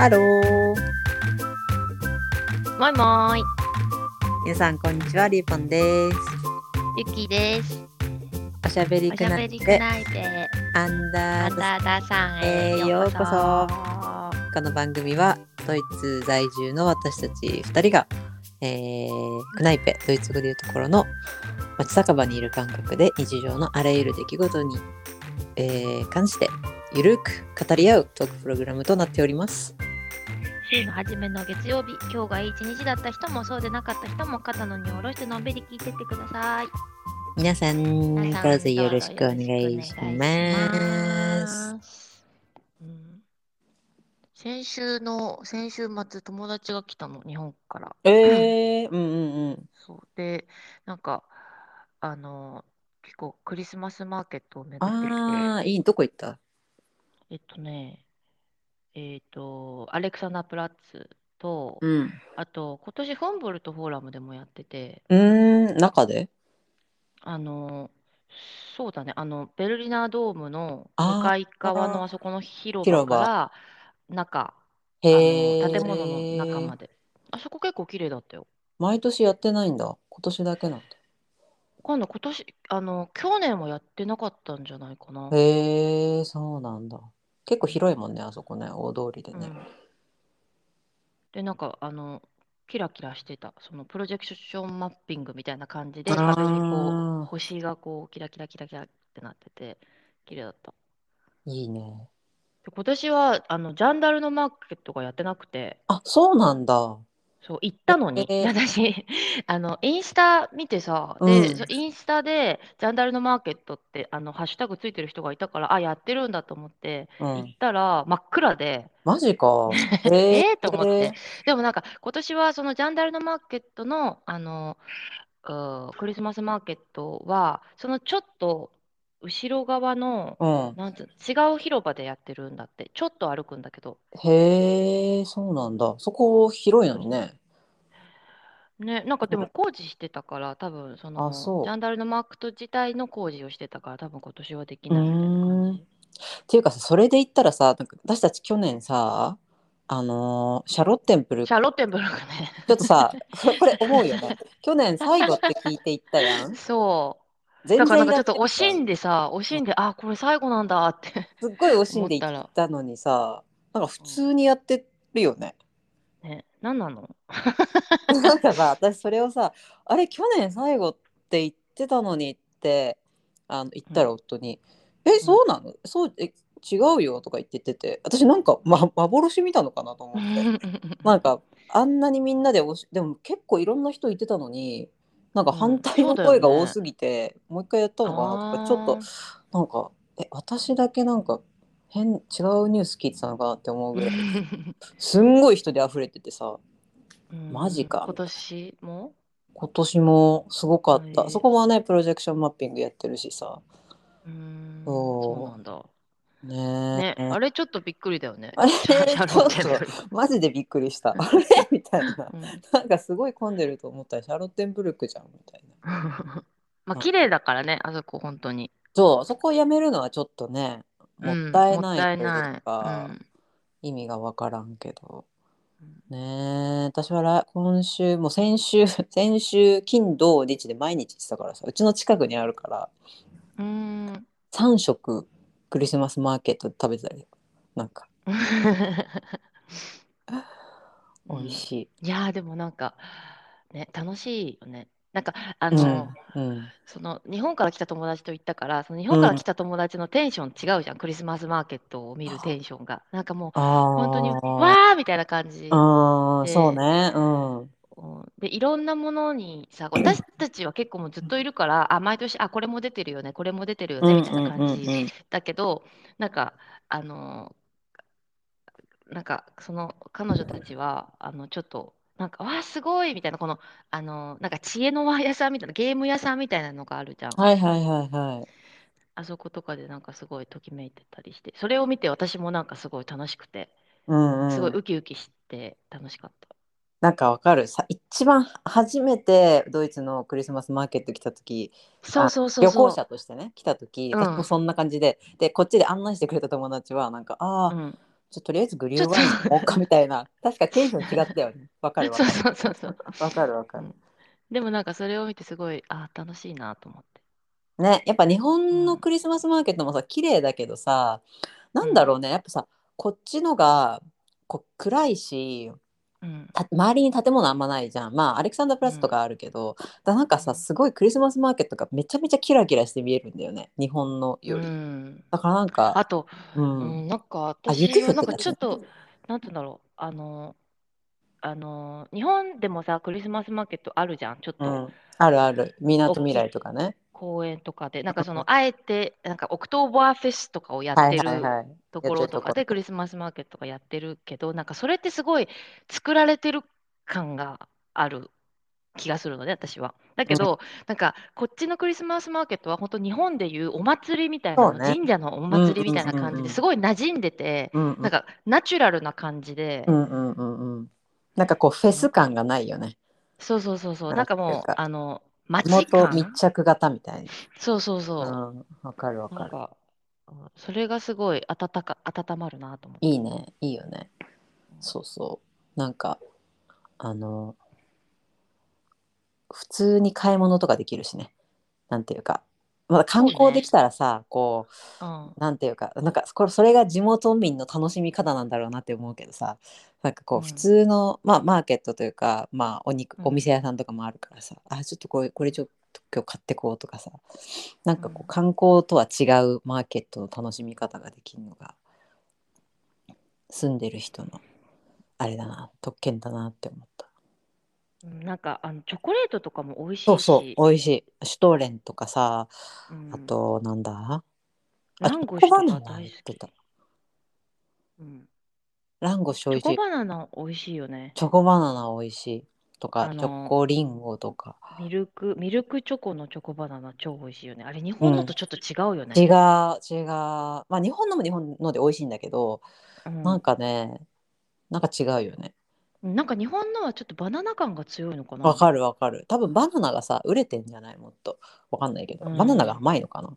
ハロー。もいもーい、皆さん、こんにちは。リーポンです。ゆきです。おしゃべりおしゃくなべりくないで、アンダーあたださんえーへようこそ。ここの番組は、ドイツ在住の私たち2人が、えー、クナイペ、ドイツ語でいうところの街酒場にいる感覚で日常のあらゆる出来事に、えー関してゆるく語り合うトークプログラムとなっております。週の初めの月曜日、今日がいい一日だった人もそうでなかった人も肩の荷を下ろしてのんびり聞いてってください。皆さん、どうぞよろしくお願いします。ます。うん先週の先週末友達が来たの日本から。えー、うんうんうん。そうでなんかあの結構クリスマスマーケットを巡ってきてああ、いい、どこ行った？えっとねえっとアレクサンダープラッツと、うん。あと今年フォンボルトフォーラムでもやっててうーん、中で？あのそうだねあのベルリナードームのあー向かい側のあそこの広広場場から中あへえ。の建物の中まであそこ結構綺麗だったよ毎年やってないんだ。今年だけなん今度今年あの去年はやってなかったんじゃないかなだ。へえ、そうなんだ。結構広いもんね、あそこね、大通りでね。うんでなんかあのキラキラしてたそのプロジェクションマッピングみたいな感じで壁にこう星がこうキラキラキラキラってなってて綺麗だったいいね。で今年はあのジャンダルのマーケットがやってなくてあ、そうなんだ。そう行ったのに、えー私 あのインスタ見てさ、うんでインスタでジャンダルのマーケットってあのハッシュタグついてる人がいたからあやってるんだと思ってうん。行ったら真っ暗でマジか。えへえと思って。でもなんか今年はそのジャンダルのマーケットのあのクリスマスマーケットはそのちょっと後ろ側のうん。なんつう違う広場でやってるんだってちょっと歩くんだけどへえ、そうなんだ。そこ広いのにね。ねなんかでも工事してたから多分そのジャンダルのマーケット自体の工事をしてたから多分今年はできないみたいな感じ。っていうかさ、それで言ったらさ、なんか私たち去年さ、あのーシャロッテンプルシャロッテンブルクね。ちょっとさ、これ思うよね。去年最後って聞いていったやん。そう。全だからなんかちょっと惜しんでさ、惜しんで、あ、これ最後なんだって。すっごい惜しんでい思ったのにさ、なんか普通にやってるよね。ね、何なの？なんかさ、私それをさ、あれ去年最後って言ってたのにってあの言ったら夫に、え、そうなの？そうえ違うよ？とか言っててて、私なんか、ま、幻見たのかなと思って。なんかあんなにみんなでおしでも結構いろんな人言ってたのになんか反対の声が多すぎて、もう一回やったのかなとかちょっとなんかえ私だけなんか変違うニュース聞いてたのかなって思うぐらい すんごい人で溢れててさうん。マジか。今年も？今年もすごかった、そこもねプロジェクションマッピングやってるしさ。うーんそう。そうなんだ。ね。ね、えあれちょっとびっくりだよね。あれシャシャロッテンブルクマジでびっくりした。あれみたいな。うん。なんかすごい混んでると思ったらシャロッテンブルクじゃんみたいな。まあ綺麗だからね、あそこ本当に。そうそこをやめるのはちょっとねもったいないというか、うん。意味がわからんけど。うん。ねえ私は来今週もう先週 先週金土日で毎日行ってたからさうちの近くにあるからうーん。3食クリスマスマーケットで食べてたりなんか 美味しい。いやーでもなんかね楽しいよね。なんかあうの、ん。うん。その日本から来た友達と行ったからその日本から来た友達のテンション違うじゃん、クリスマスマーケットを見るテンションが。なんかもう本当にわーみたいな感じ、で。そうね。うん。うん。でいろんなものにさ私たちは結構もうずっといるからあ毎年あこれも出てるよねこれも出てるよねみたいな感じうん。だけどなんかあのなんかその彼女たちはあのちょっとなんかわあすごい！みたいなこのあのなんか知恵の輪屋さんみたいなゲーム屋さんみたいなのがあるじゃん。はいはいはいはい。あそことかでなんかすごいときめいてたりして。それを見て私もなんかすごい楽しくて。うんうん。すごいウキウキして楽しかった。なんかわかる。さ一番初めてドイツのクリスマスマーケット来た時そうそうそう旅そう。行者としてね来た時、うん。私もそんな感じで。でこっちで案内してくれた友達はなんかああ、うんちょ っととりあえずグリューワイン飲もうかみたいな。確かテンション違ったよね。わかるわかそうるそうそうそう。わかるわかる。うんでもなんかそれを見てすごい、あ楽しいなと思って。ねやっぱ日本のクリスマスマーケットもさ綺麗だけどさなんだろうね。やっぱさこっちのがこう暗いしうん。た周りに建物あんまないじゃん。まあアレクサンダープラスとかあるけど、だからなんかさうん。すごいクリスマスマーケットがめちゃめちゃキラキラして見えるんだよね。日本のより、うん、だからなんかあと、う、うんん、なんか私はなんかちょっと、なんて言うんだろう、あの、あの、日本でもさ、クリスマスマーケットあるじゃん、ちょっと。うん、あるある。みなとみらい。とかね公園とかで、なんかその、あえて、なんかオクトーバーフェスとかをやってるはいところとかでクリスマスマーケットとかやってるけど、なんかそれってすごい作られてる感がある気がするので、私は。だけど、なんかこっちのクリスマスマーケットは本当日本でいうお祭りみたいなね。神社のお祭りみたいな感じですごい馴染んでて、うんうん。なんかナチュラルな感じで、うんうんうんうんなんかこうフェス感がないよね。そうそうそうそう、ななんんかもうあの、地街元感密着型みたいそうそうそう。なうんわかるわかる。か、うんそれがすごい温か温まるなと思って。いいね。いいよね。そうそう。なんかあの普通に買い物とかできるしね。なんていうかまだ観光できたらさ、こううん。なんていうかなんかこれそれが地元民の楽しみ方なんだろうなって思うけどさなんかこううん。普通の、まあ、マーケットというか、まあ、お肉うん。お店屋さんとかもあるからさ、あちょっとこれこれちょっと今日買ってこうとかさなんかこうん。う観光とは違うマーケットの楽しみ方ができるのが住んでる人のあれだな特権だなって思ったうんなんかあのチョコレートとかも美味しいし、そうそう美味しい。シュトーレンとかさうん。あとなんだ、あランゴシュとかチョコバナナ大好ってた。うん。ランゴチョコバナナ美味しいよね。チョコバナナ美味しい。とか、あのチョコリンゴとか。ミルクミルクチョコのチョコバナナ超美味しいよね。あれ日本のとちょっと違うよね。違う違う。まあ日本のも日本ので美味しいんだけど、うん。なんかねなんか違うよねなんか日本のはちょっとバナナ感が強いのかな。わかるわかる。多分バナナがさ売れてんじゃない？もっと。わかんないけど、うん。バナナが甘いのかな。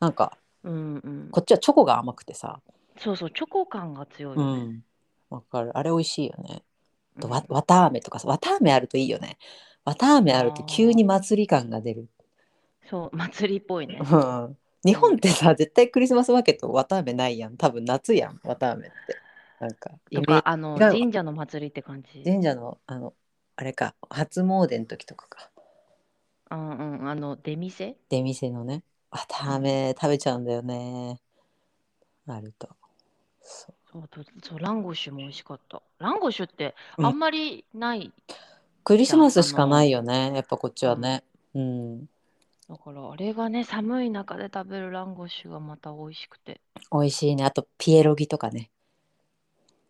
なんかうんうん。こっちはチョコが甘くてさ。そうそうチョコ感が強いうよね。ん。わかる。あれ美味しいよね。あとうん。わ綿あめとかさ。綿あめあるといいよね。綿あめあると急に祭り感が出る。そう祭りっぽいね。うん。日本ってさ絶対クリスマスマーケット綿あめないやん。多分夏やん綿あめってなんかイとかあの違う。わ神社の祭りって感じ？ジ神社のあのあれか初詣の時とかか。うんうんあの出店？出店のね。綿あめ食べちゃうんだよね。あると。そう。そうとそうランゴシュも美味しかった。ランゴシュってうん。あんまりない？クリスマスしかないよね。やっぱこっちはね。うん。だからあれがね寒い中で食べるランゴシュがまた美味しくて。美味しいね。あとピエロギとかね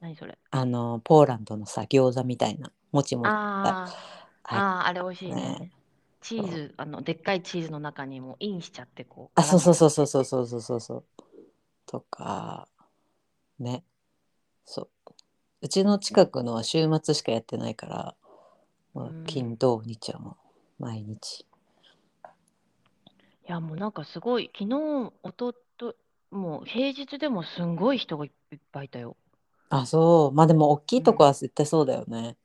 何それ？あのポーランドのさ餃子みたいなもちもちあー。ああーあれ美味しいね。ね。チーズあのでっかいチーズの中にもインしちゃってこう。あそうそうそうそうそうう。そうそうそうそう。とかね。そう。うちの近くのは週末しかやってないから、まあうん。金土日はもう毎日。いやもうなんかすごい昨日おとともう平日でもすんごい人がいっぱいいたよ。あそう。まあでも大きいとこは絶対そうだよね、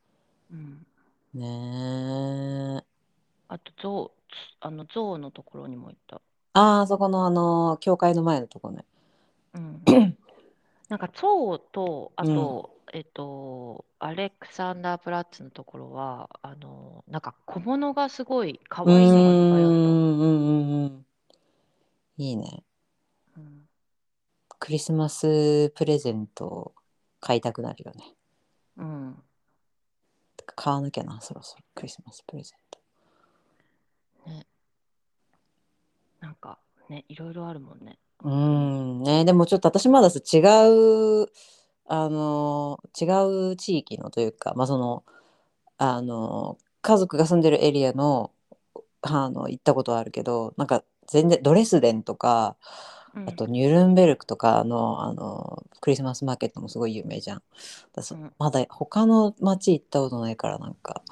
うん。ねえあとゾウあのゾウのところにも行った。あーそこのあの教会の前のとこね。うん、なんかゾウとあと、えっとアレクサンダープラッツのところはあのなんか小物がすごい可うー愛いのがいっぱいあった。んうんうんうん。いいね。うん。クリスマスプレゼント買いたくなるよね。うん、買わなきゃなそろそろ。クリスマスプレゼント。なんかねいろいろあるもんね。うん。ねでもちょっと私まださ違うあの違う地域のというかまあそのあの家族が住んでるエリアのあの行ったことはあるけどなんか全然ドレスデンとかうんあとニュルンベルクとかのあのクリスマスマーケットもすごい有名じゃん。だそうんまだ他の町行ったことないからなんか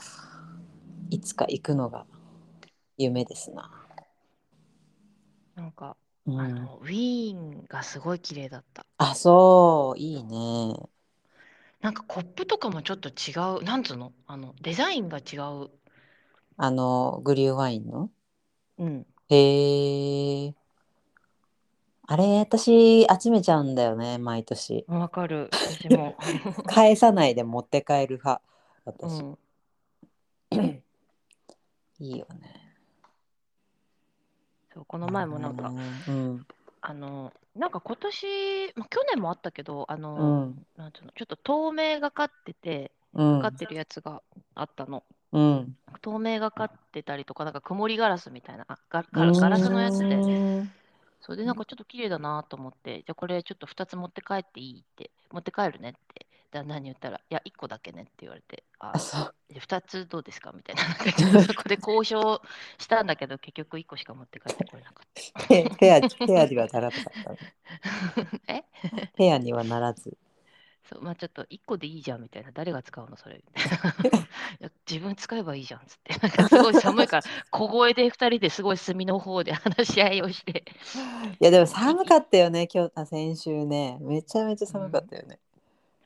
いつか行くのが夢ですな。なんかうんあのウィーンがすごい綺麗だった。あそういいねなんかコップとかもちょっと違う、なんつうの？あのデザインが違う。あのグリューワインの？うん。へえあれ私集めちゃうんだよね毎年。わかる。私も。返さないで持って帰る派う私、ん。いいよね。そうこの前もなんか、うん。あの、なんか今年、まあ、去年もあったけど、あうの、ん。なんつうの、ちょっと透明がかってて、うん。かかってるやつがあったの。うん。透明がかってたりとか、なんか曇りガラスみたいな、あガガラガラスのやつで、うんそれでなんかちょっと綺麗だなと思って、じゃあこれちょっと2つ持って帰っていいって、持って帰るねって、旦那に言ったら、いや、1個だけねって言われて、ああそう。で2つどうですかみたいな、そこで交渉したんだけど、結局1個しか持って帰ってこれなかっ ペペアにはならなかった。え？ペアにはならずそう、まあちょっと1個でいいじゃんみたいな、誰が使うのそれ 自分使えばいいじゃんっつって、なんかすごい寒いから、小声で2人ですごい隅の方で話し合いをして、いやでも寒かったよね今日あ先週ね。めちゃめちゃ寒かったよね、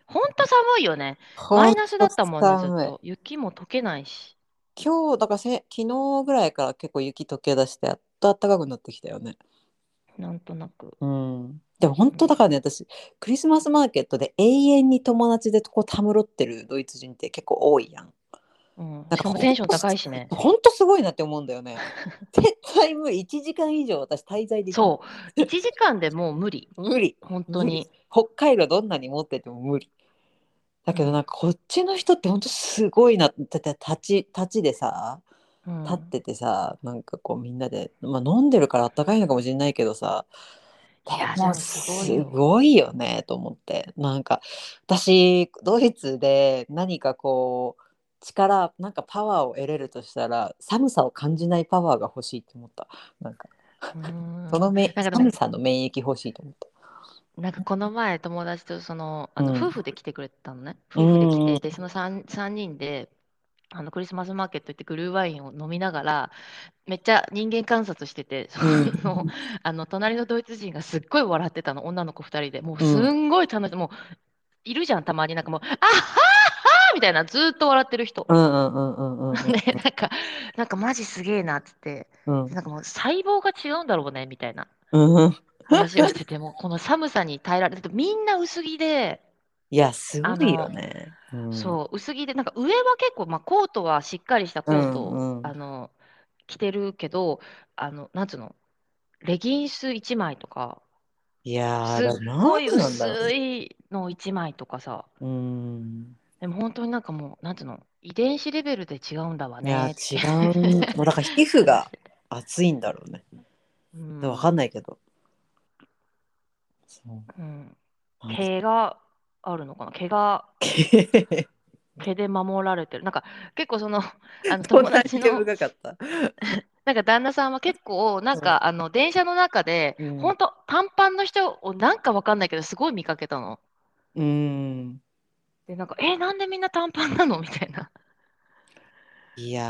ほんと寒いよね。マイナスだったもんね、ずっと。雪も溶けないし。今日だからせ昨日ぐらいから結構雪溶け出してやっと暖かくなってきたよねなんとなく。うん。でも本当だからね私クリスマスマーケットで永遠に友達でこうたむろってるドイツ人って結構多いやん。うん、なんしかもテンション高いしね。本当すごいなって思うんだよね。絶対無理1時間以上私滞在できそう、1時間でもう無理、無理。本当に。北海道どんなに持ってても無理。だけどなんかこっちの人って本当すごいな。だって立ち立ちでさうん立っててさ、なんかこうみんなで、まあ、飲んでるからあったかいのかもしれないけどさいやでもでもすごいすよねと思って。なんか私ドイツで何かこう力なんかパワーを得れるとしたら寒さを感じないパワーが欲しいって思った。なんかうん。そのめ、寒さの免疫欲しいと思った。なんかこの前友達とそのあのうん。夫婦で来てくれてたのね、うん。夫婦で来てでその 3, 三人であのクリスマスマーケット行ってグルーワインを飲みながらめっちゃ人間観察してて、うん。そのあの隣のドイツ人がすっごい笑ってたの女の子2人で。もうすんごい楽しい、もういるじゃんたまに。なんかもう「あっはーみたいなずーっと笑ってる人。うんうんうんうんうんうんで なんかなんかマジすげえなっつって。うん。なんかもう細胞が違うんだろうねみたいなうん。話をしててもこの寒さに耐えられてみんな薄着で、いやすごいよね。うんそう薄着でなんか上は結構、まあ、コートはしっかりしたコートを、うんうんあの着てるけどあのなんつうのレギンス1枚とかいやーすっごい薄ね。いの1枚とかさうん。でも本当になんかもうなんつうの遺伝子レベルで違うんだわいやねって違う。もうだから皮膚が熱いんだろうね。うんわかんないけど。そう。うん毛があるのかな？毛が 毛で守られてるなんか結構その あの友達興の味深かった？なんか旦那さんは結構なんか、あの電車の中で、うんほんと短パンの人をなんかわかんないけどすごい見かけたの。うん。でなんかえなんでみんな短パンなの？みたいな。いや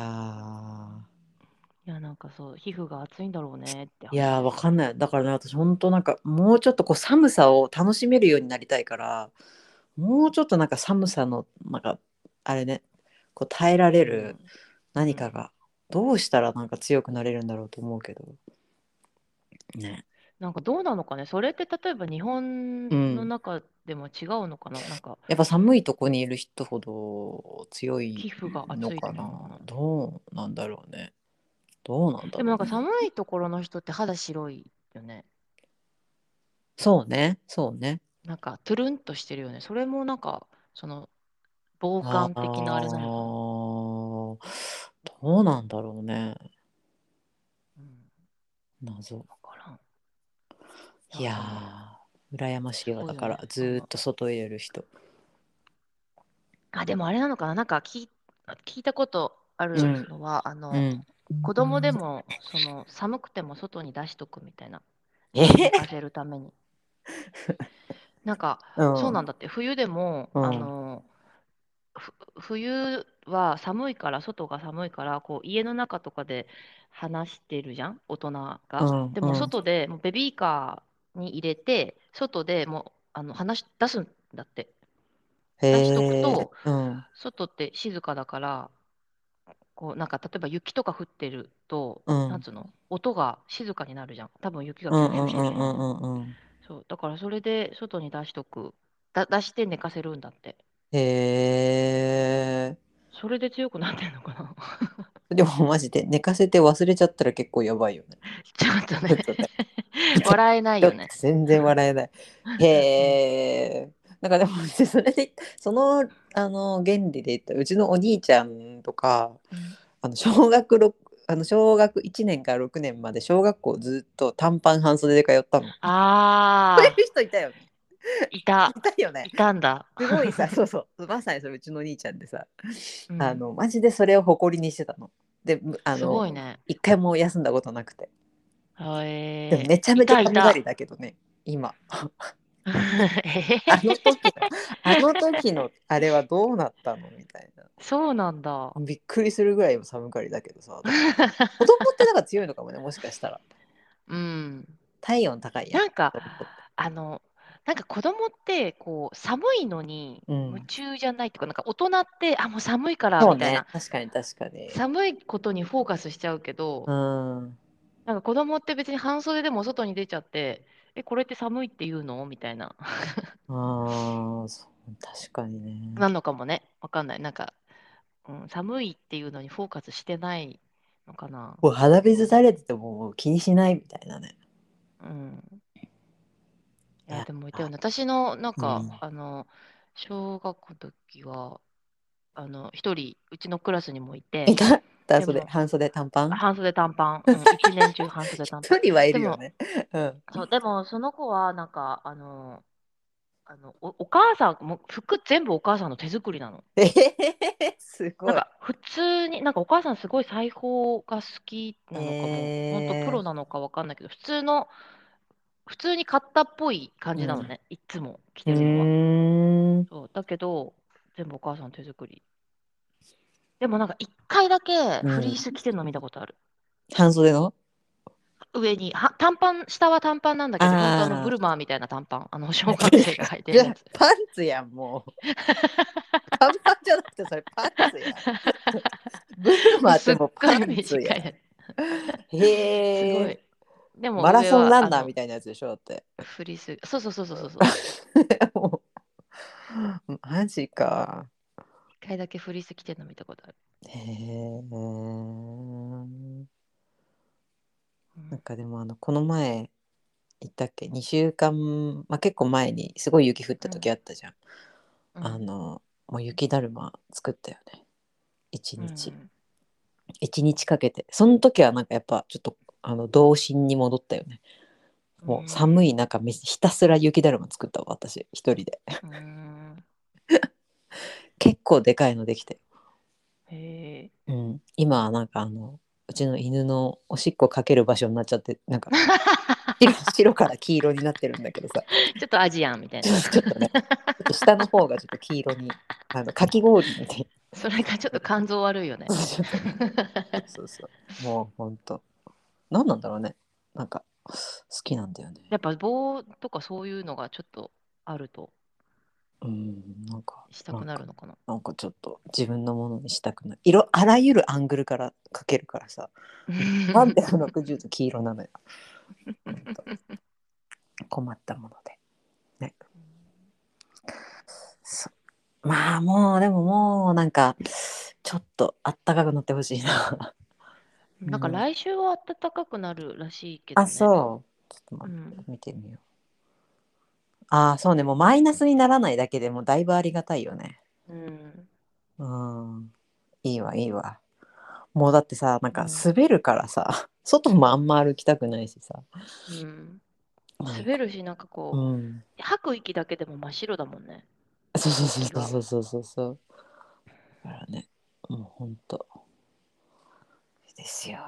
いやなんかそう皮膚が熱いんだろうねって。ー。いやーわかんない。だからね私本当なんかもうちょっとこう寒さを楽しめるようになりたいから、もうちょっとなんか寒さのなんかあれね、こう耐えられる何かがどうしたらなんか強くなれるんだろうと思うけど。ね。なんかどうなのかねそれって例えば日本の中でも違うのかな、なんかやっぱ寒いとこにいる人ほど強い皮膚がのかな。どうなんだろうね。どうなんだろう、ね。でもなんか寒いところの人って肌白いよね。そうね、そうね。なんかトゥルンとしてるよね。それもなんかその防寒的なあれなのかな。どうなんだろうね。うん謎。わからん。いやー、羨ましいわ。だから、すごいよねずーっと外入れる人。あ、でもあれなのかななんか聞い聞いたことあるうんのは、あの、うん。子供でもその寒くても外に出しとくみたいな。え？せるために。なんか、うんそうなんだって、冬でも、うんあの、ふ冬は寒いから、外が寒いから、こう家の中とかで話してるじゃん、大人が。うんでもうん外でもうベビーカーに入れて、外でもうあの話し出すんだって。へ出しとくえと。うん外って静かだから、こうなんか例えば雪とか降ってると、うんなんつうの、音が静かになるじゃん。多分雪がうんピューピうんうんうんうんうん。そう、だからそれで外に出しとく。だ出して寝かせるんだって。へえ。それで強くなってんのかな？でもマジで寝かせて忘れちゃったら結構やばいよね。ちょっとちょっとねね。笑えないよね。全然笑えない。へえ。なんかでもそれでそのあの原理で言ったらうちのお兄ちゃんとかあの小学六あの小学1年から6年まで小学校ずっと短パン半袖で通ったの。あ そういう人いたよね。あ、いたい。たよねい。たんだ。すごいさそうそうまさにそれうちのお兄ちゃんでさ、うんあのマジでそれを誇りにしてたの。であすごのいね。一回も休んだことなくて。へでもめちゃめちゃいたいた寒がりだけどね今。えあの時のあの時のあれはどうなったの？みたいな。そうなんだ。びっくりするぐらい寒がりだけどさ。子供ってなんか強いのかもねもしかしたら。うん。体温高いやん。なんかあの、なんか子供ってこう寒いのにうん夢中じゃないっていうか、なんか大人ってあもう寒いからそうねみたいな、確かに確かに。寒いことにフォーカスしちゃうけど、うん。なんか子供って別に半袖でも外に出ちゃって、え、これって寒いって言うの？みたいな、ああそう確かにね。なのかもね、わかんない。なんか、うん、寒いっていうのにフォーカスしてないのかな。もう鼻水垂れててももう気にしないみたいなね。うん。いいやや、でもいたよね。私の、なんか、うんあの、小学校の時は、あの、一人、うちのクラスにもいてい、た？だそれ半袖短パン？半袖短パン、うん、一年中半袖短パン。一人はいるよね。うん。そう、でも、その子は、なんか、あの、あのお、お母さん、もう服全部お母さんの手作りなの。えへへへすごないん。か、普通に、なんかお母さんすごい裁縫が好きなのかも、へー本当プロなのかわかんないけど、普通の、普通に買ったっぽい感じなのね、いつも着うてるのは。ーん。そうだけど、全部お母さん手作り。でもなんか一回だけフリース着てるの見たことある。半袖の？上には短パン、下は短パンなんだけど、あのブルマーみたいな短パン、あの小学生が履いてるやつ。パンツやんもう。短パンじゃなくてそれパンツやん。ブルマーってもうパンツやん。へえ。い。でもマラソンランナー上みたいなやつでしょだって。フリース。そうそうそうそうそうそう。もうマジか。一回だけフリース着てるの見たことある。へえ。なんかでもあのこの前言ったっけ？2週間、まあ、結構前にすごい雪降った時あったじゃん。うん。あのもう雪だるま作ったよね。一日。うん一日かけて。その時はなんかやっぱちょっとあの童心に戻ったよね。もう寒い中めひたすら雪だるま作ったわ私。一人で。うん。結構でかいのできて、へうん、今はなんかあのうちの犬のおしっこかける場所になっちゃってなんかえ。白白から黄色になってるんだけどさ。ちょっとアジアンみたいな。ちょっとねっと下の方がちょっと黄色に あのかき氷みたいそれがちょっと肝臓悪いよね。なそうそう。もうほんと。何なんだろうね。なんか好きなんだよね。やっぱ棒とかそういうのがちょっとあるとうんなんかしたくなるのかな？なんかちょっと自分のものにしたくない色あらゆるアングルからかけるからさ。360度黄色なのよ。困ったもので。ね。まあもうでももうなんかちょっとあったかくなってほしいな。なんか来週は暖かくなるらしいけど、ね。あそう。ちょっと待って、うん。見てみようああそうね。もうマイナスにならないだけでもだいぶありがたいよね。うん。うん。いいわいいわ。もうだってさなんかうん。滑るからさ、外もあんま歩きたくないしさ、うん。滑るし、なんかこう、うん、吐く息だけでも真っ白だもんね。そうそうそうそうそうそうそう。だからねもうほんと。ですよ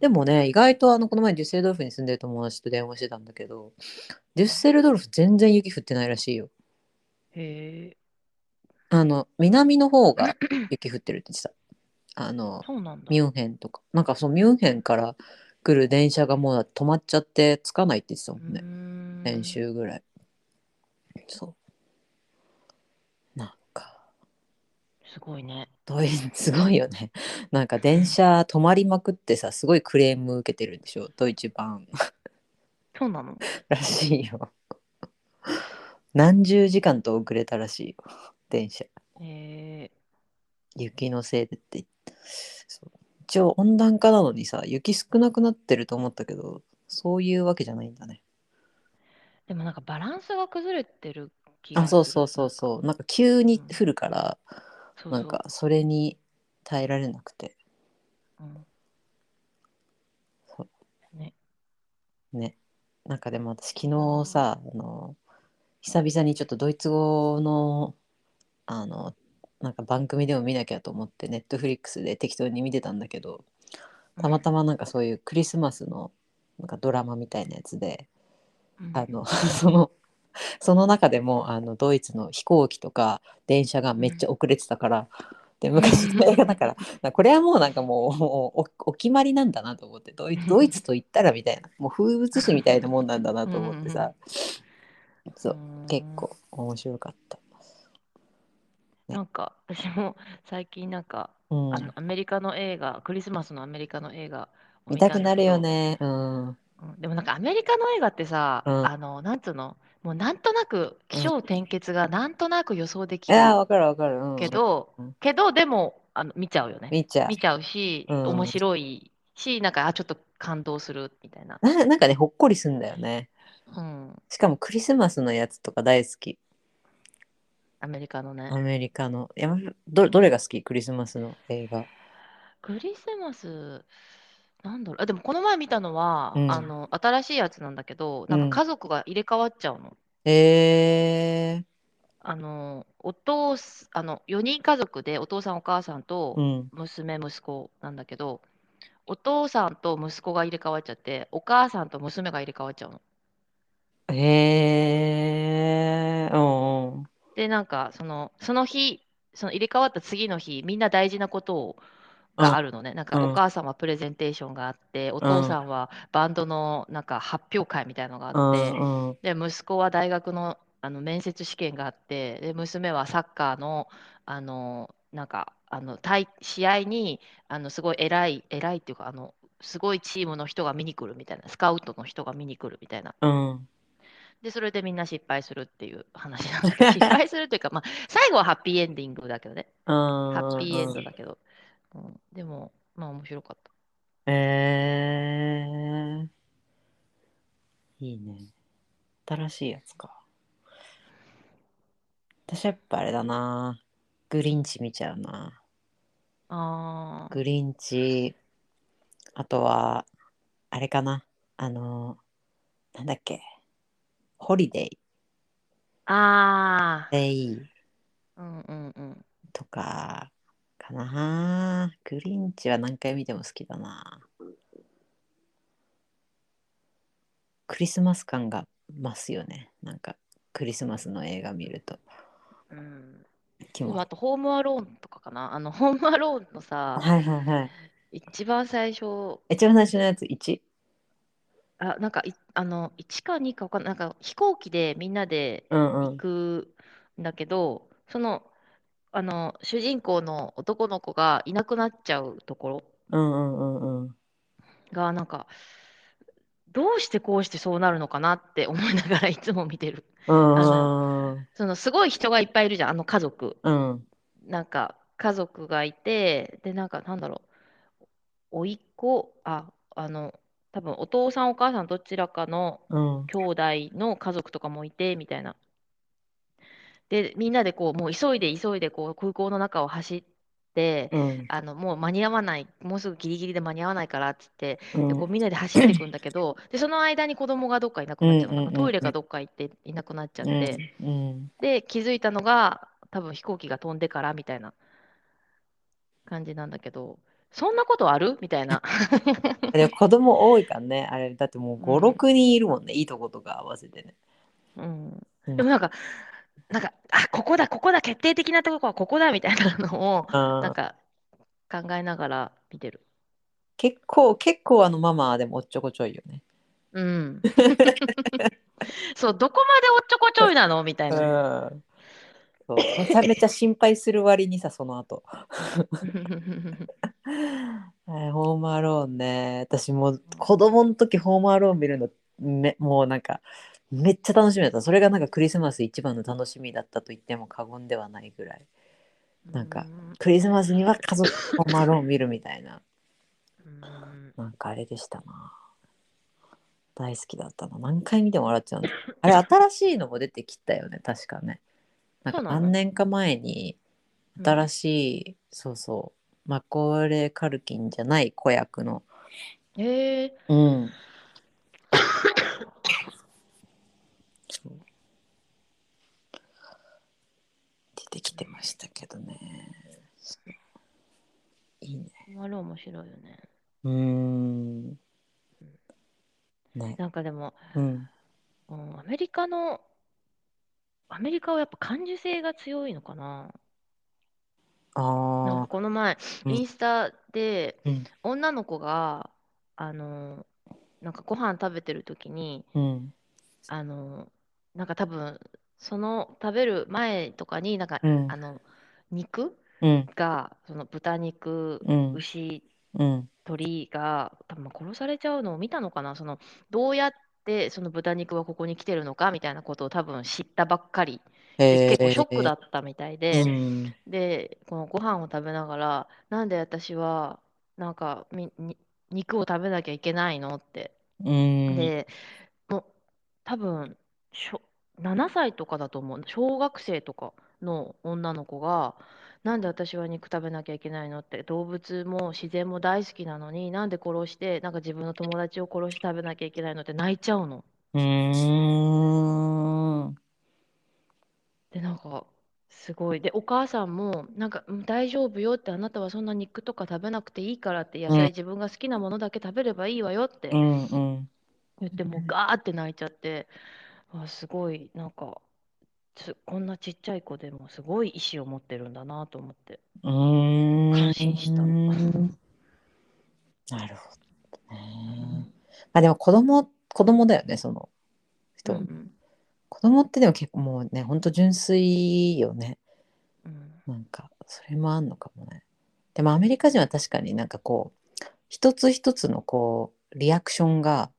でもね意外とあのこの前デュッセルドルフに住んでる友達と電話してたんだけどデュッセルドルフ全然雪降ってないらしいよへえ。あの南の方が雪降ってるって言ってたあの。ミュンヘンとかなんかそうミュンヘンから来る電車がもう止まっちゃって着かないって言ってたもんね、ね先。週ぐらいそうなんかすごいね。どういうすごいよね。なんか電車止まりまくってさすごいクレーム受けてるんでしょ？ドイツ版。そうなの？らしいよ。何十時間と遅れたらしいよ。電車。え雪のせいでって。言って一応温暖化なのにさ雪少なくなってると思ったけどそういうわけじゃないんだね。ー、でもなんかバランスが崩れてる気があする。そうそうそうそう。なんか急に降るから、そうそうなんかそれに耐えられなくて。うん。そね。ね。なんかでも私昨日さあの久々にちょっとドイツ語のあのなんか番組でも見なきゃと思ってネットフリックスで適当に見てたんだけどたまたまなんかそういうクリスマスのなんかドラマみたいなやつでうん。あの その その中でもあのドイツの飛行機とか電車がめっちゃ遅れてたから、で昔の映画だからなこれはもうなんかもうおお決まりなんだなと思ってドイドイツと言ったらみたいなもう風物詩みたいなもんなんだなと思ってさ。そうーん。結構面白かった。ね。なんか私も最近なんか、うん。あのアメリカの映画クリスマスのアメリカの映画を見たくなるよね。うん。うん。でもなんかアメリカの映画ってさ、うん。あのなんつうの？もうなんとなく起承転結がなんとなく予想できいやーるわかるわかる。うん、けど、うん。けどでもあの見ちゃうよね。見ちゃう。見ちゃうし、うん。面白いしなんかあちょっと感動するみたいな、ななんかねほっこりすんだよね。うん、しかもクリスマスのやつとか大好き。アメリカのね。アメリカの。やどどれが好き？クリスマスの映画。クリスマスなんだろうあでもこの前見たのは、うんあの新しいやつなんだけどなんか家族が入れ替わっちゃうの。えあのお父すあの4人家族でお父さんお母さんー、とうん。娘息子なんだけどお父さんと息子が入れ替わっちゃってお母さんと娘が入れ替わっちゃうの。えー、うんうん。でなんかそのその日その入れ替わった次の日みんな大事なことをうんがあるのね。なんかうん。お母さんはプレゼンテーションがあって、お父さんはバンドのなんか発表会みたいのがあって、で息子は大学のあの面接試験があってで娘はサッカーのあのなんかあの対試合にあのすごい偉い偉いっていうかあのすごいチームの人が見に来るみたいなスカウトの人が見に来るみたいな。うん。でそれでみんな失敗するっていう話なんだけど失敗するというか、まあ、最後はハッピーエンディングだけどね。ハハッピーエンドだけど、うん、でもまあ面白かったえー、いいね。新しいやつか。私やっぱあれだな。グリンチ見ちゃうな。あーグリンチ、あとは、あれかな。あの、なんだっけ。ホリデイ、あデイーうんうんうんとか、かな。グリンチは何回見ても好きだな。クリスマス感が増すよね。なんか、クリスマスの映画見ると。うんあとホームアローンとかかなあのホームアローンのさはいはいはい。一番最初一番最初のやつ1。あなんかいあの1か2かわかんないなんか飛行機でみんなで行うんうん。くんだけど、そのあの主人公の男の子がいなくなっちゃうところうんうんうんうん。がなんかどうしてこうしてそうなるのかなって思いながらいつも見てる。うんあうんそのすごい人がいっぱいいるじゃんあの家族。うん。なんか家族がいてでなんかなんだろう甥っ子ああの多分お父さんお母さんどちらかのうん兄弟の家族とかもいてみたいな。でみんなでこうもう急いで急いでこう空港の中を走って、うん。あのもう間に合わないもうすぐギリギリで間に合わないからっつってうん。でこうみんなで走っていくんだけどでその間に子供がどっかいなくなっちゃうんトイレかどっか行っていなくなっちゃって、うん。で気づいたのが多分飛行機が飛んでからみたいな感じなんだけどそんなことある？みたいな。でも子供多いからね。あれだってもううん。56人いるもんね。いいとことか合わせてね。うん、うん。でもなんかなんか、あ、ここだ、ここだ、決定的なところはここだみたいなのを、あーなんか考えながら見てる。結構結構あのママでもおっちょこちょいよね。うん。そう、どこまでおっちょこちょいなの？みたいな。そうめちゃめちゃ心配する割にさその後はい ホームアローンね私もう子供の時ホームアローン見るのめもうなんかめっちゃ楽しみだった。それがなんかクリスマス一番の楽しみだったと言っても過言ではないぐらい。なんかクリスマスには家族でホームアローン見るみたいな。うん。なんかあれでしたな。大好きだったな。何回見ても笑っちゃう。あれ新しいのも出てきたよね。確かね。なんか何年か前に新しい、そうそうマコーレー・カルキンじゃない子役の。へえうん そう出てきてましたけどね。いいね。あれ面白いよね。うーん。ね。なんかでも、うん。うんアメリカの、アメリカはやっぱ感受性が強いのかな。なんかああこの前、うん。インスタでうん。女の子が、あの、なんかご飯食べてる時に、うん。あの、なんか多分、その食べる前とかに、なんか、うん。あの、肉うん。が、その豚肉、うん。牛、うん。鳥が多分殺されちゃうのを見たのかな？そのどうやってその豚肉はここに来てるのか？みたいなことを多分知ったばっかり。結構ショックだったみたいで、うん。でこのご飯を食べながらなんで私はなんか肉を食べなきゃいけないの？って。うん。でもう多分しょ7歳とかだと思う。小学生とかの女の子がなんで私は肉食べなきゃいけないのって動物も自然も大好きなのになんで殺してなんか自分の友達を殺して食べなきゃいけないのって泣いちゃうの。うーん。でなんかすごい。でお母さんもなんかうん大丈夫よってあなたはそんな肉とか食べなくていいからって野うん。菜自分が好きなものだけ食べればいいわよってうんうん。言ってもうガーって泣いちゃってあすごい。なんかつこんなちっちゃい子でもすごい意志を持ってるんだなと思って。うーん。感心した。なるほどね。まあでも子供子供だよねその人、うんうん。子供ってでも結構もうねほんと純粋よね。うん。なんかそれもあんのかもね。でもアメリカ人は確かになんかこう一つ一つのこうリアクションが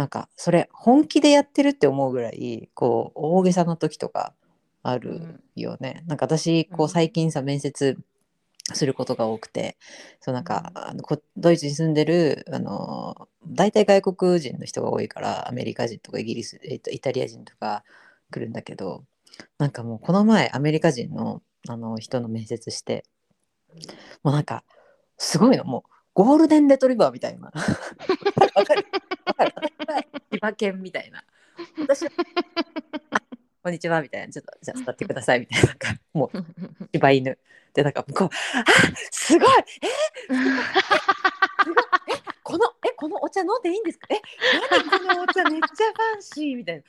なんかそれ本気でやってるって思うぐらいこう大げさな時とかあるよね。なんか私こううん。最近さ面接することが多くてそうなんか、あのこドイツに住んでるあの大体外国人の人が多いからアメリカ人とかイギリス、えっと、イタリア人とか来るんだけどなんかもうこの前アメリカ人のあの人の面接してもうなんかすごいの。もうゴールデンレトリバーみたいな。わかる？わかる？私は千葉県みたいな。私はあこんにちはみたいな。ちょっとじゃあ座ってくださいみたいな。なんかもう柴犬でなんかこうあすごい！えすごい！えこのえこのお茶飲んでいいんですか？え何このお茶めっちゃファンシーみたいな。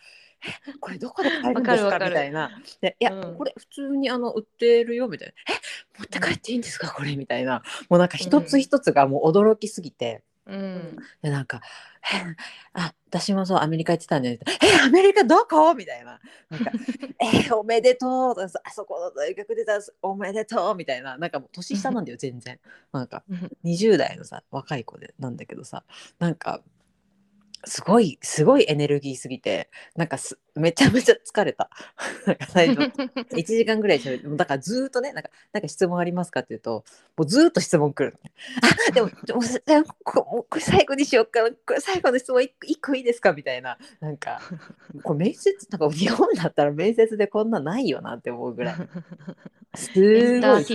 えこれどこで買えるんですか？みたいなでいや、うんこれ普通にあの売ってる。よみたいな。え持って帰っていいんですかこれみたいなもうなん。か一つ一つがもう驚きすぎて、うん。でなんか「えあ私もそうアメリカ行ってたんで」えアメリカどこ?」みたいな「なんかえ おめでとう」とかあそこの大学出たおめでとう」みたいな。なんかもう年下なんだよ全然。なんか20代のさ若い子でなんだけどさ。なんかすごいすごいエネルギーすぎてなんかすめちゃめちゃ疲れた。最初 1時間ぐらい喋ってもうだからずーっとねなんか「なんか質問ありますか?」って言うともうずーっと質問来るのね。あでも これ最後にしようかな。これ最後の質問 1, 個いいですかみたいな。なんかこれ面接なんか日本だったら面接でこんなんないよなって思うぐらい。すごい。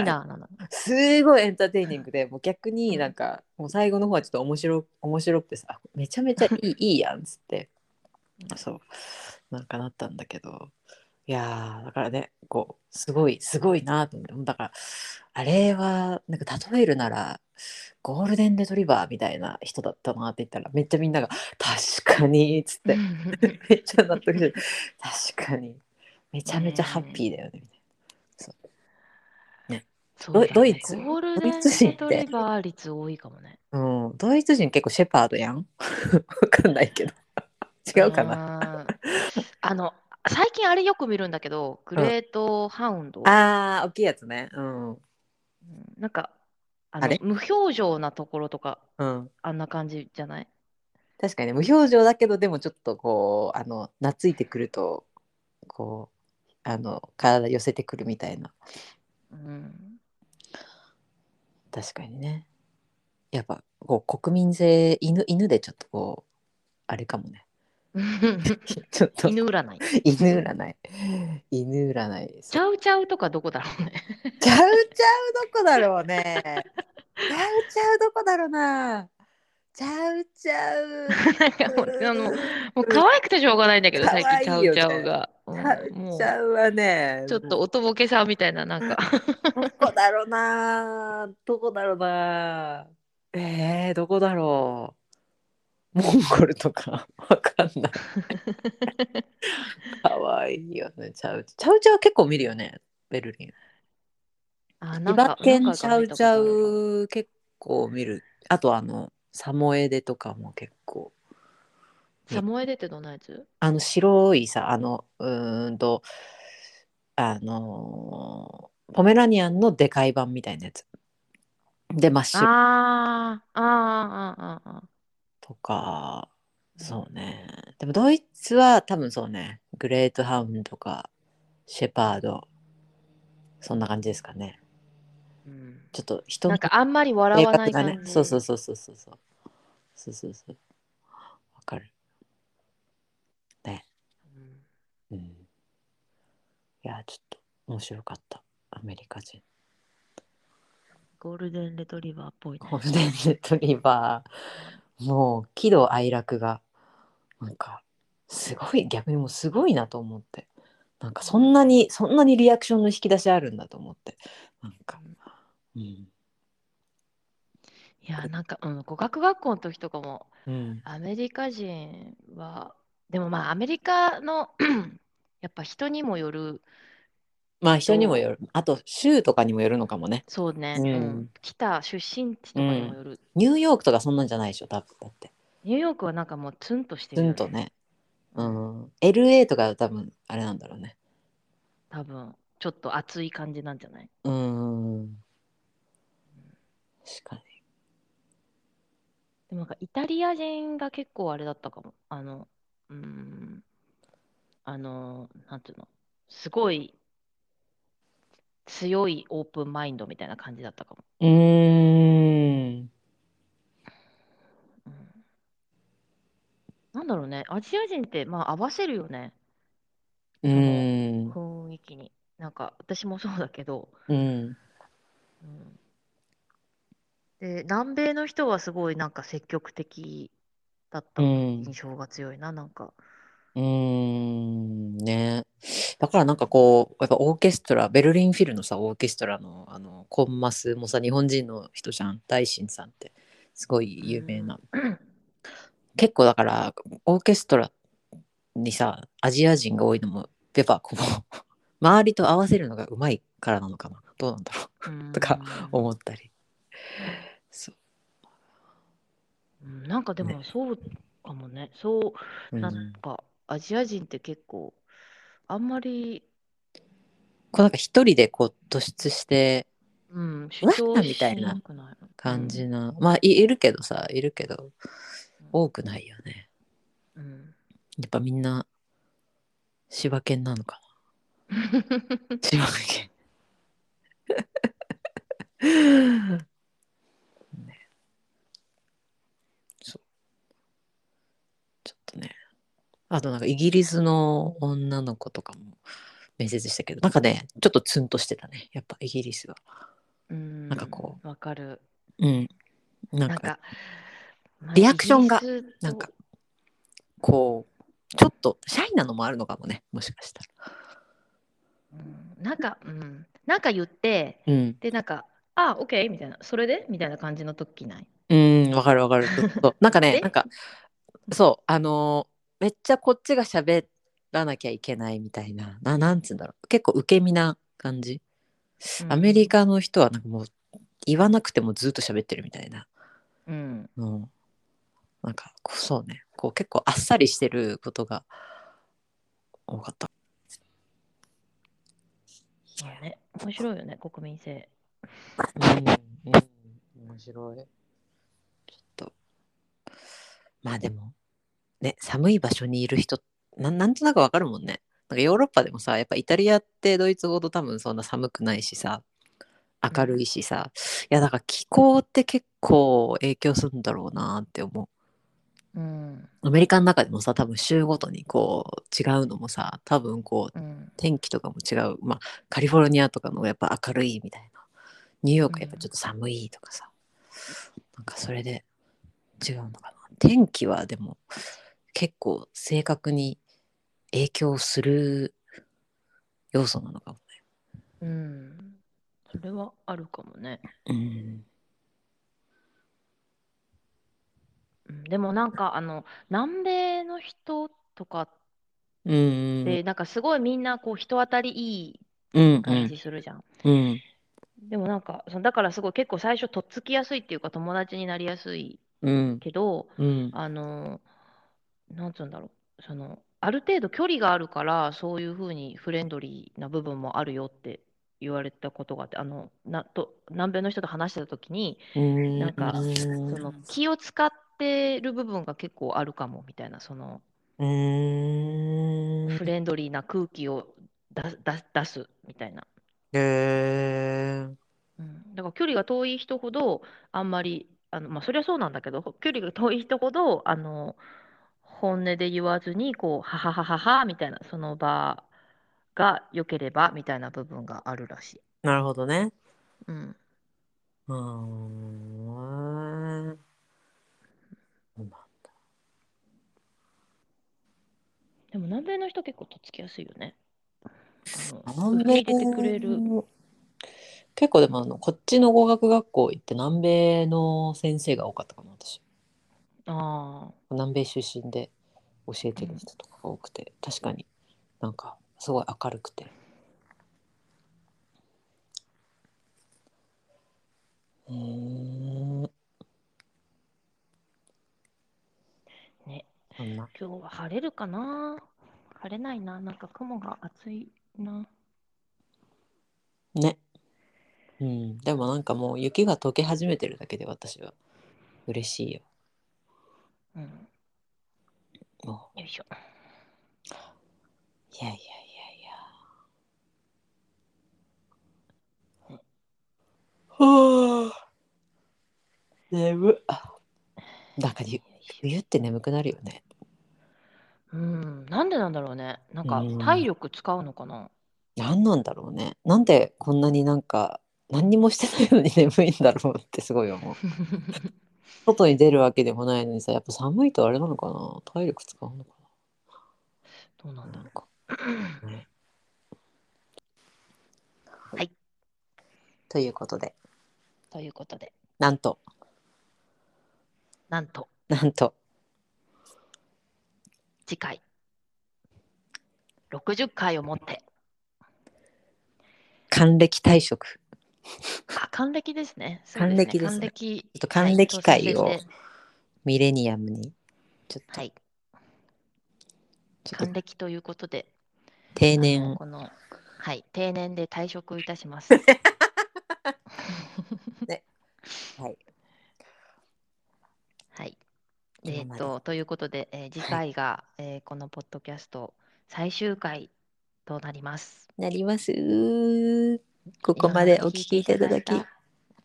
すごいエンターテイニングでもう逆になんかもう最後の方はちょっと面白面白くてさめちゃめちゃいいいいやんっつって。そうなんかなったんだけど。いやーだからねこうすごいすごいなと思って。だからあれはなんか例えるならゴールデンレトリバーみたいな人だったなって言ったらめっちゃみんなが「確かに」っつってめっちゃ納得してる確かにめちゃめちゃハッピーだよね。そう。だね。ドイツゴールデンレトリバー率多いかもね。うん、ドイツ人結構シェパードやん？わかんないけど。違うかな？な。あの最近あれよく見るんだけど、グレートハウンド。あー大きいやつね。うん。うん。なんかあのあれ？無表情なところとかうん。あんな感じじゃない？確かにね。無表情だけどでもちょっとこうあの懐いてくるとこうあの体寄せてくるみたいな。うん。確かにね。やっぱこう国民性犬犬でちょっとこうあれかもね ちょっと犬占い。犬占い犬占いですチャウチャウとかどこだろうね。ちゃうちゃうどこだろうね。ちゃうちゃうどこだろうな。ちゃうちゃう。なんかもうあのもう可愛くてしょうがないんだけど、最近チャウ可愛いよねチャウが。うんちゃうちゃうはね。ちょっとおとぼけさんみたいな、なんか。どこだろうな。どこだろうな。えー、どこだろう。モンゴルとかわかんない。可愛いよね。ちゃうちゃうちゃう結構見るよね。ベルリン。あ、なんかちゃうちゃ。なんか見たことあるう結構見る。あとあのサモエデとかも結構。サモエデってどんなやつ？あの白いさあのうーんとあのーポメラニアンのでかい版みたいなやつで真っ白あーあー、あーあー、あとか、そうね。でもドイツは多分そうね、グレートハウンとか、シェパード、そんな感じですかね。うん、ちょっと人なんかあんまり笑わない感じ、ね、そうそうそうそうそうそう。そうそうそう。わかる。ね。うん。うん、いや、ちょっと面白かった。アメリカ人。ゴールデンレトリバーっぽい、ね、ゴールデンレトリバー。もう喜怒哀楽がなんかすごい逆にもうすごいなと思って。なんかそんなにそんなにリアクションの引き出しあるんだと思って。なんか、うん。いや、なんか、うん、語学学校の時とかも、うん、アメリカ人は、でもまあ、アメリカの やっぱ人にもよる、まあ人にもよる。あと州とかにもよるのかもね。そうね、うん。うん。来た出身地とかにもよる。ニューヨークとかそんなんじゃないでしょ多分。だってニューヨークはなんかもうツンとしてずるよんとね。ううんん LA とか多分あれなんだろうね。多分、ちょっと熱い感じなんじゃない？うん。確かに。でもなんかイタリア人が結構あれだったかも。あの、うーん、あの、なんていうの、すごい強いオープンマインドみたいな感じだったかも。うーん。うん、なんだろうね、アジア人ってまあ合わせるよね、うーん雰囲気に。なんか私もそうだけど、うん。うん、で、南米の人はすごいなんか積極的だったうん。印象が強いな、なんか。うーんね。だからなんかこうやっぱオーケストラベルリンフィルのさオーケストラのあのコンマスもさ日本人の人じゃん。大臣さんって。すごい有名な、うん。結構だからオーケストラにさアジア人が多いのもやっぱこう 周りと合わせるのがうまいからなのかな。どうなんだろう。とかうん思ったり。そう。うんなんかでもそうかもね。そう、うん。なんかアジア人って結構あんまり、こうなんか一人でこう突出してうん、主わ張ーみたいな感じな、まあいいるけどさいるけど多くないよね。うん。やっぱみんな柴犬なのかな。柴犬ねそうちょっとねあとなんかイギリスの女の子とかも面接したけどなんかねちょっとツンとしてたね。やっぱイギリスは。うん。なんかこわかる。うん。なんかリアクションがなんかこうちょっとシャイなのもあるのかもねもしかしたら。うん。なんか、うん、なんか言って、うん。で、なんか、あ、オッケーみたいな、それで？みたいな感じの時ない？うんわかるわかる。なんかね え？なんかそうあのーめっちゃこっちが喋らなきゃいけないみたいな。ななんつうんだろう。結構受け身な感じ。うん。アメリカの人はなんかもう言わなくてもずっと喋ってるみたいな。うん。のなんかそうね。こう結構あっさりしてることが多かった。まあね、面白いよね、国民性。うん、うん、面白い。ちょっと。まあでもね寒い場所にいる人なんなんとなくわかるもんね。なんかヨーロッパでもさやっぱイタリアってドイツほど多分そんな寒くないしさ明るいしさ、いやだから気候って結構影響するんだろうなって思う。うん。アメリカの中でもさ多分州ごとにこう違うのもさ多分こううん。天気とかも違うまあカリフォルニアとかのやっぱ明るいみたいなニューヨークはやっぱちょっと寒いとかさ、なんかそれで違うのかな天気はでも結構正確に影響する要素なのかもうん。それはあるかもね。ね。うんうん、でもなんか、あの、南米の人とかうんって、なんかすごいみんなこう人当たりいいうん感じするじゃん。うんでもなんか、そのだからすごい結構最初とっつきやすいっていうか友達になりやすいうんけど、うんあの、なんつうんだろう、その、ある程度距離があるから、そういうふうにフレンドリーな部分もあるよって言われたことがあって、あの、なと南米の人と話してた時に、うんなん。かその気を使ってる部分が結構あるかもみたいな、そのうん。フレンドリーな空気を出すみたいな。へー。うん、だから距離が遠い人ほどあんまりあの、まあ、そりゃそうなんだけど距離が遠い人ほどあの本音で言わずにこうはははははみたいなその場が良ければみたいな部分があるらしい。なるほどね。うん、うーん。でも南米の人結構とっつきやすいよね。南米入れてくれる。結構でもあのこっちの語学学校行って南米の先生が多かったかな私あ南米出身で教えてる人とかが多くて、確かになんかすごい明るくて。ね。そんな。あ今日は晴れるかな？晴れないな。なんか雲が厚いな。ね。うん。でもなんかもう雪が溶け始めてるだけで私は嬉しいようん、もよいしょ。ういやいやいやいや。はあ。眠っ。なんかゆ冬って眠くなるよね。うん、なんでなんだろうね。なんかうん。体力使うのかな。何なんだろうね。なんでこんなになんか何にもしてないのに眠いんだろうってすごい思う 外に出るわけでもないのにさやっぱ寒いとあれなのかな？体力使うのかどうなんだろな、ね、はい。ということで。う。ということで、なんと。なんと。なんと。次回。60回をもって、還暦退職あ、還暦ですね。還暦ですね。還暦。ちょっと還暦会をはいミレニアムにちょっと,、はい、還暦ということで、定年。この、はい、定年で退職いたします。はい。はい。えっ、今まで。と、ということで、えー次回が、えーこのポッドキャスト最終回となります。なりますここまでお聞きいただき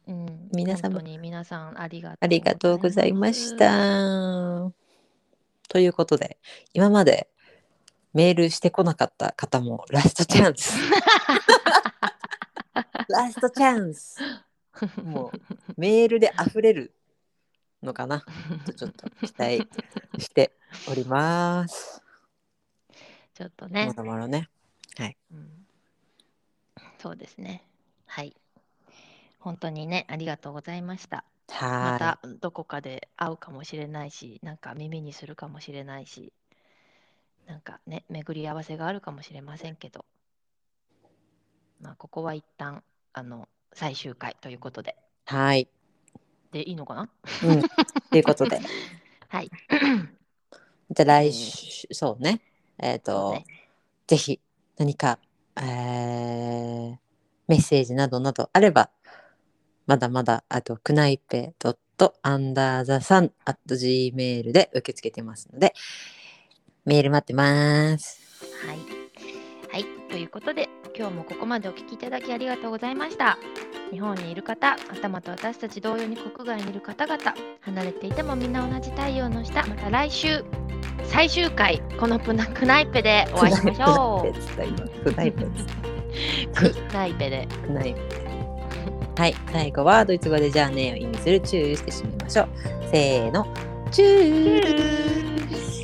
うん、皆様。に皆さんありがとうありがとうございましす。た。ということで今までメールしてこなかった方もラストチャンス。ラストチャンス。もうメールで溢れるのかな。とちょっと期待しております。ちょっとね。ま、だまだね。うん、そうですね。はい。本当にね、ありがとうございました。まはたどこかで会うかもしれないし、なんか耳にするかもしれないし、なんかね、巡り合わせがあるかもしれませんけど、まあ、ここは一旦あの最終回ということで、はい。でいいのかな？うん。ということで、はい。じゃあ来週、そうね。えっ、と、そうねぜひ何か、えーメッセージなどなどあれば、まだまだ、あと、くないぺ .underthe sun.gmail で受け付けてますので、メール待ってます。はい。はい。ということで、今日もここまでお聞きいただきありがとうございました。日本にいる方、またまた私たち同様に国外にいる方々、離れていてもみんな同じ太陽の下、また来週、最終回、このプナクナイペでお会いしましょう。くないぺっつった今。クナイペで。くないぺ。はい。最後はドイツ語でじゃあねを意味するチューして締めましょう。せーの。チュー